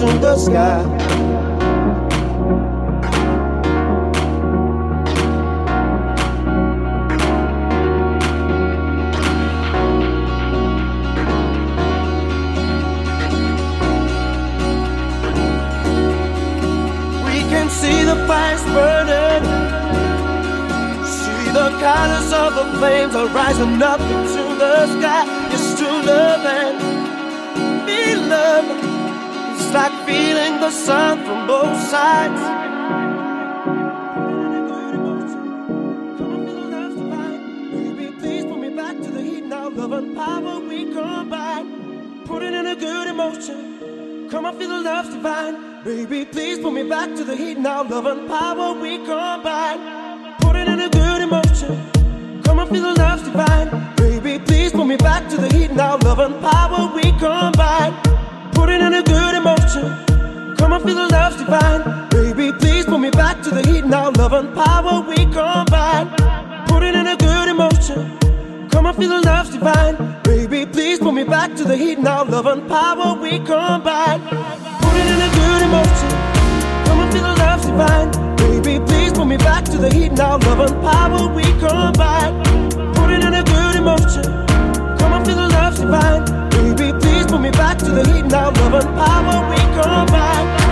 in the sky. Sides. Love. Baby, please put me back to the heat now, love and power we combine. Put it in a good emotion. Come on, feel the love divine. Baby, please put me back to the heat now. Love and power we combine. Put it in a good emotion. Come on, feel the love divine. Baby, please put me back to the heat now. Love and power we combine. Put it in a good emotion. Divine. Baby, please put me back to the heat now. Love and power we combine. Put it in a good emotion. Come on, feel the love divine. Baby, please put me back to the heat now. Love and power we combine. Put it in a good emotion. Come on, feel the love divine. Baby, please put me back to the heat now. Love and power we combine. Put it in a good emotion. Come on, feel the love divine. Baby, please put me back to the heat now. Love and power we combine.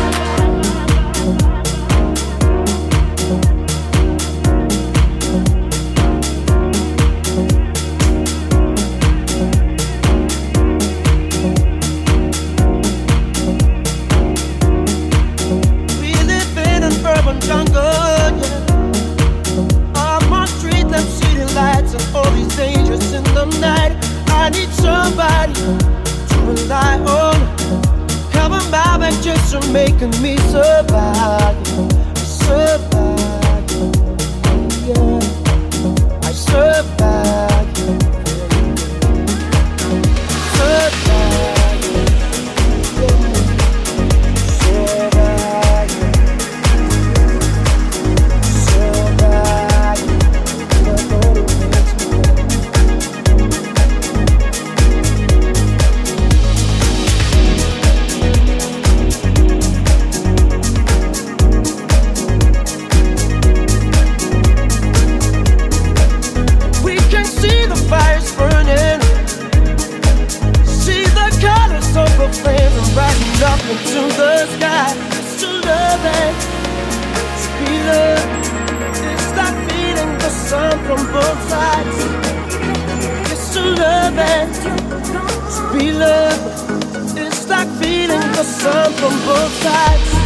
I need somebody to rely on. Cover my back just for making me survive. Survive. Yeah. I survive. Rising up into the sky. It's to love and to be loved. It's like feeling the sun from both sides. It's to love and to be loved. It's like feeling the sun from both sides.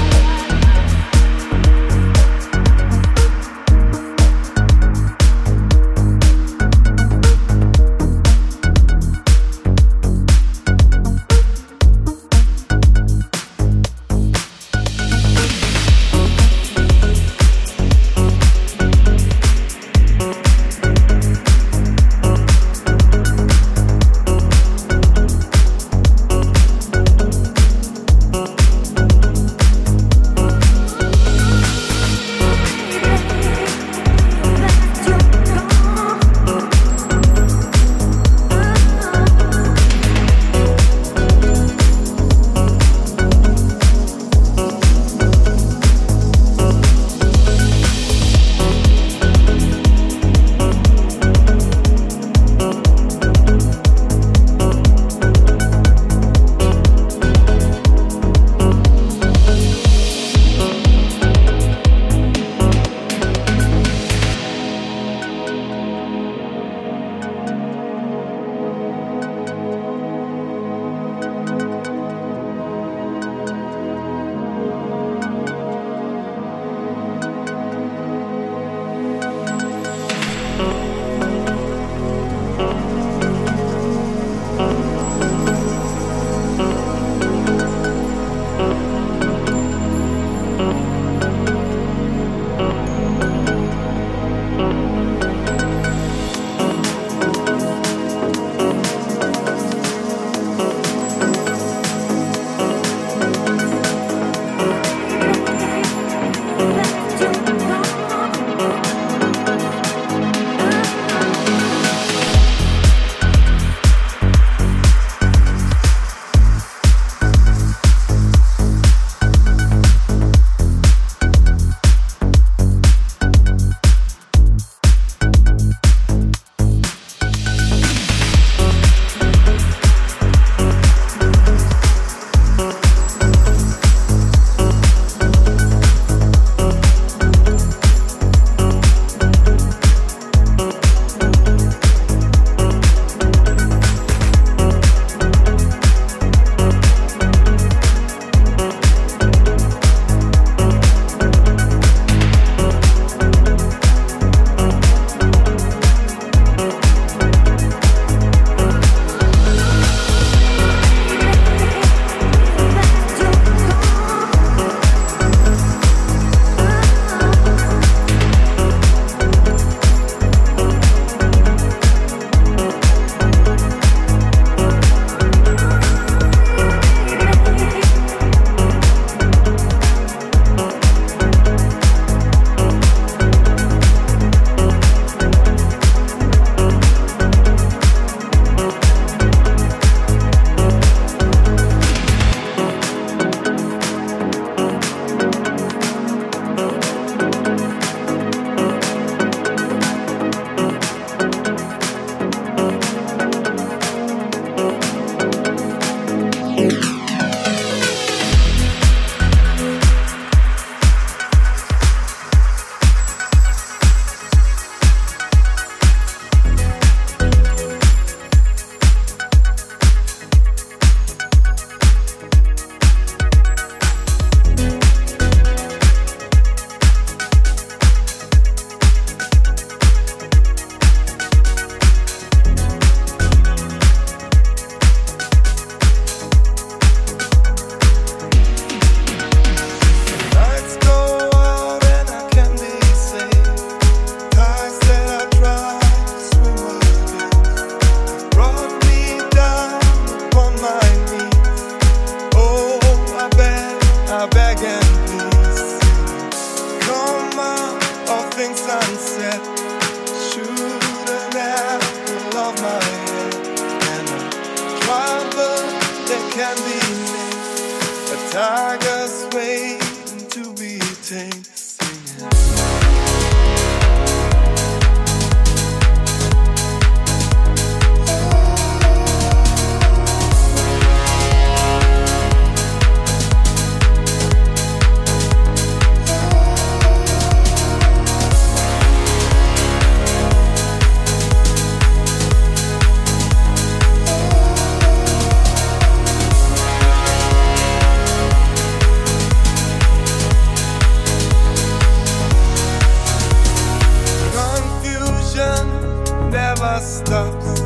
stops,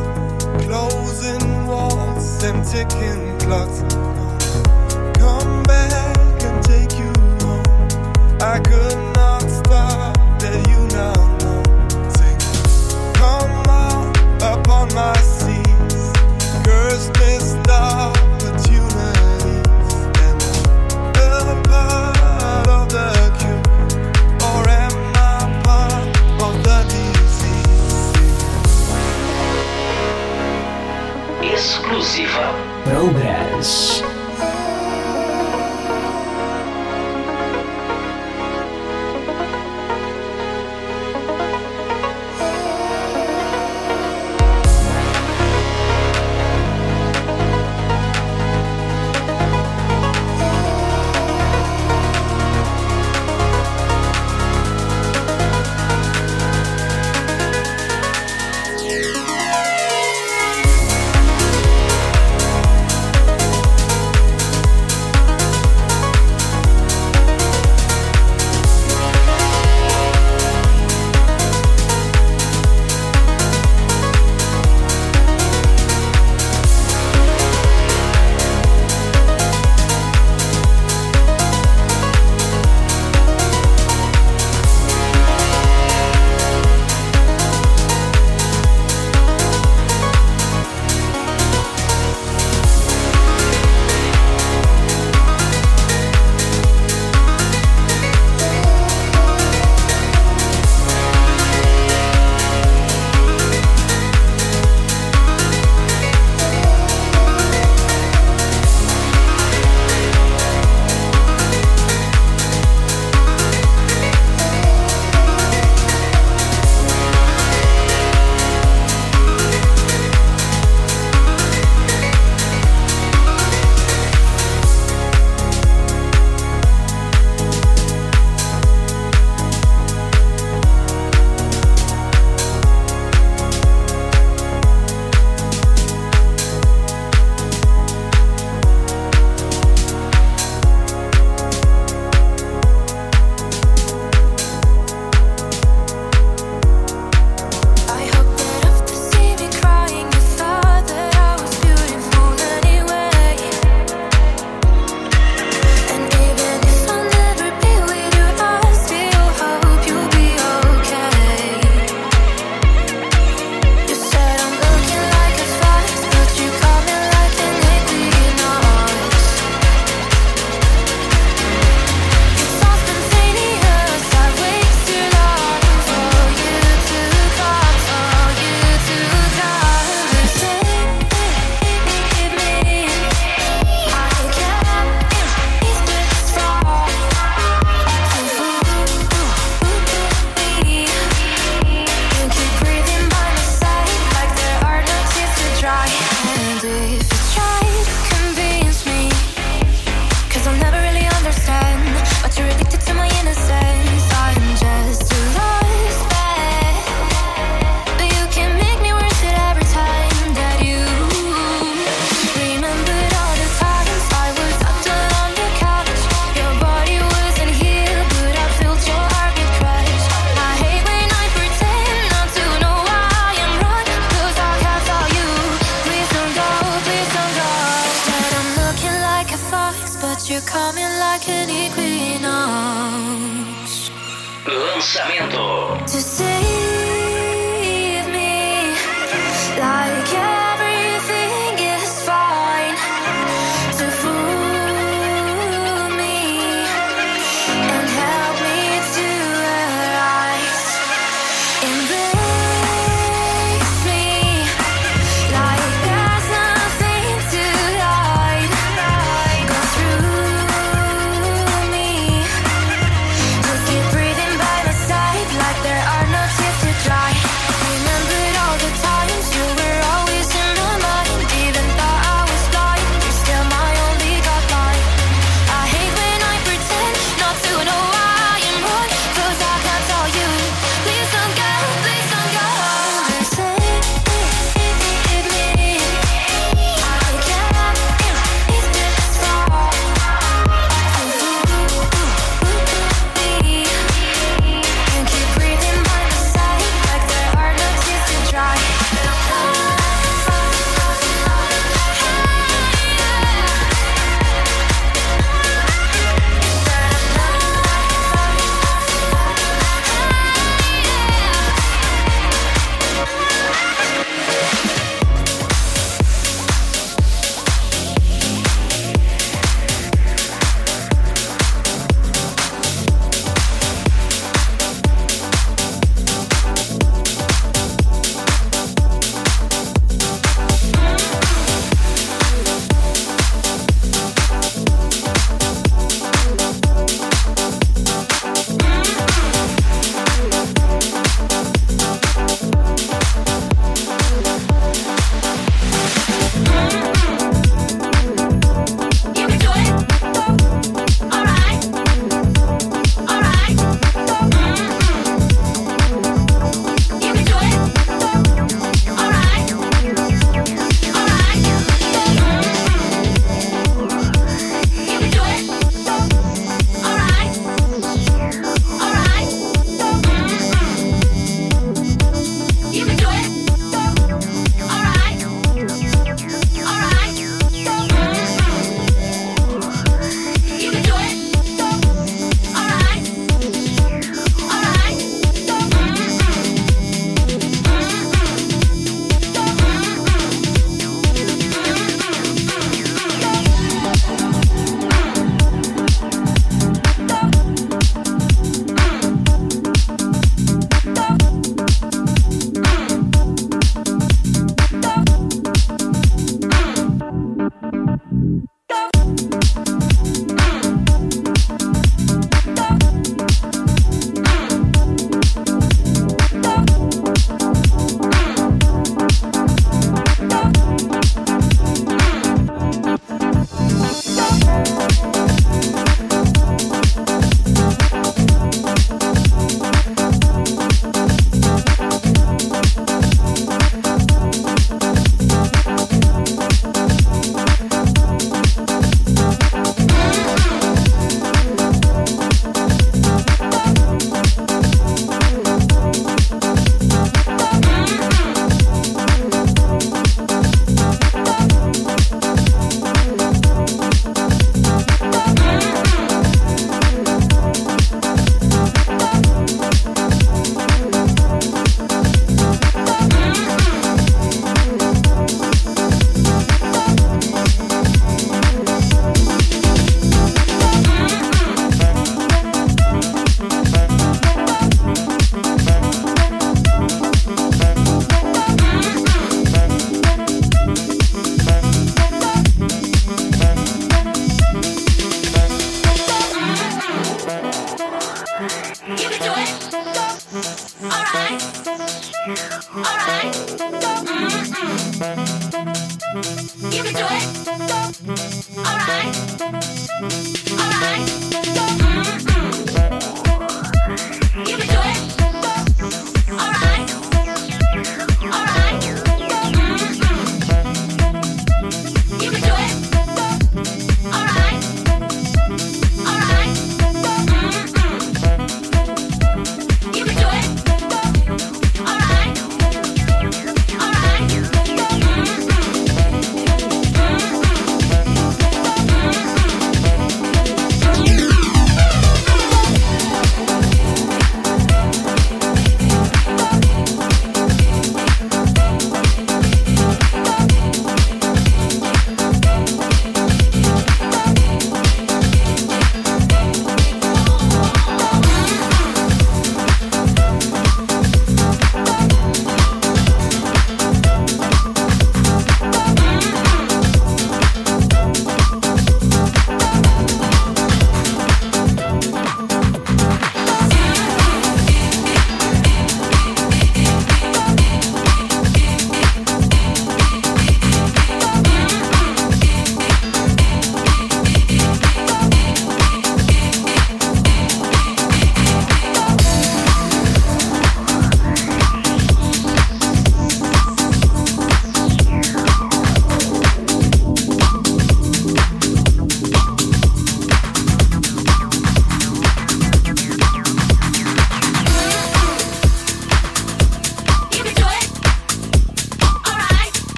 closing walls, and ticking clocks. Come back and take you home. I could not stop that you now know. Sing, come out upon my. exclusiva. Progress.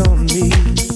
on me.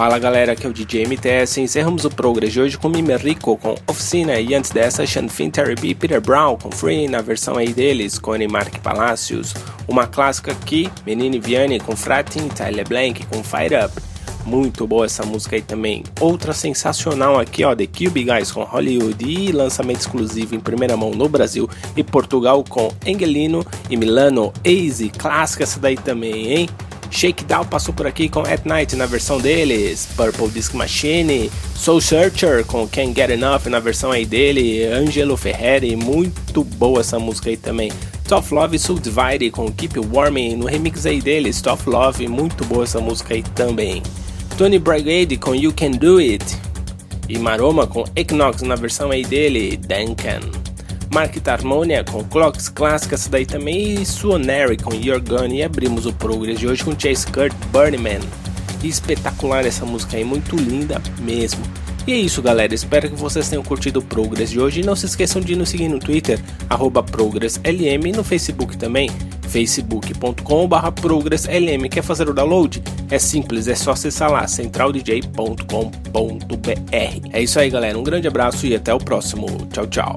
Fala galera, aqui é o DJ MTS. Encerramos o Progress de hoje com Mime Rico com Oficina e antes dessa Sean Finn, Terry B, Peter Brown com Free na versão aí deles, com Mark Palacios. Uma clássica aqui, Menini Vianney com Fratin, Tyler Blank com Fire Up. Muito boa essa música aí também. Outra sensacional aqui, ó, The Cube Guys com Hollywood e lançamento exclusivo em primeira mão no Brasil e Portugal com Engelino e Milano Easy. Clássica essa daí também, hein? Shakedown passou por aqui com At Night na versão deles, Purple Disc Machine, Soul Searcher com Can't Get Enough na versão aí dele, Angelo Ferreri, muito boa essa música aí também. Tough Love Soul Divide com Keep Warming no remix aí deles, Tough Love, muito boa essa música aí também. Tony Brigade com You Can Do It e Maroma com Equinox na versão aí dele, Duncan. Market Harmonia com Clocks Clássica, essa daí também, e Suonary com Your Gun. E abrimos o Progress de hoje com Chase Kurt, Burning Man. E espetacular essa música aí, muito linda mesmo. E é isso, galera. Espero que vocês tenham curtido o Progress de hoje. E não se esqueçam de nos seguir no Twitter, ProgressLM, e no Facebook também, facebook.com.br ProgressLM. Quer fazer o download? É simples, é só acessar lá, centraldj.com.br. É isso aí, galera. Um grande abraço e até o próximo. Tchau, tchau.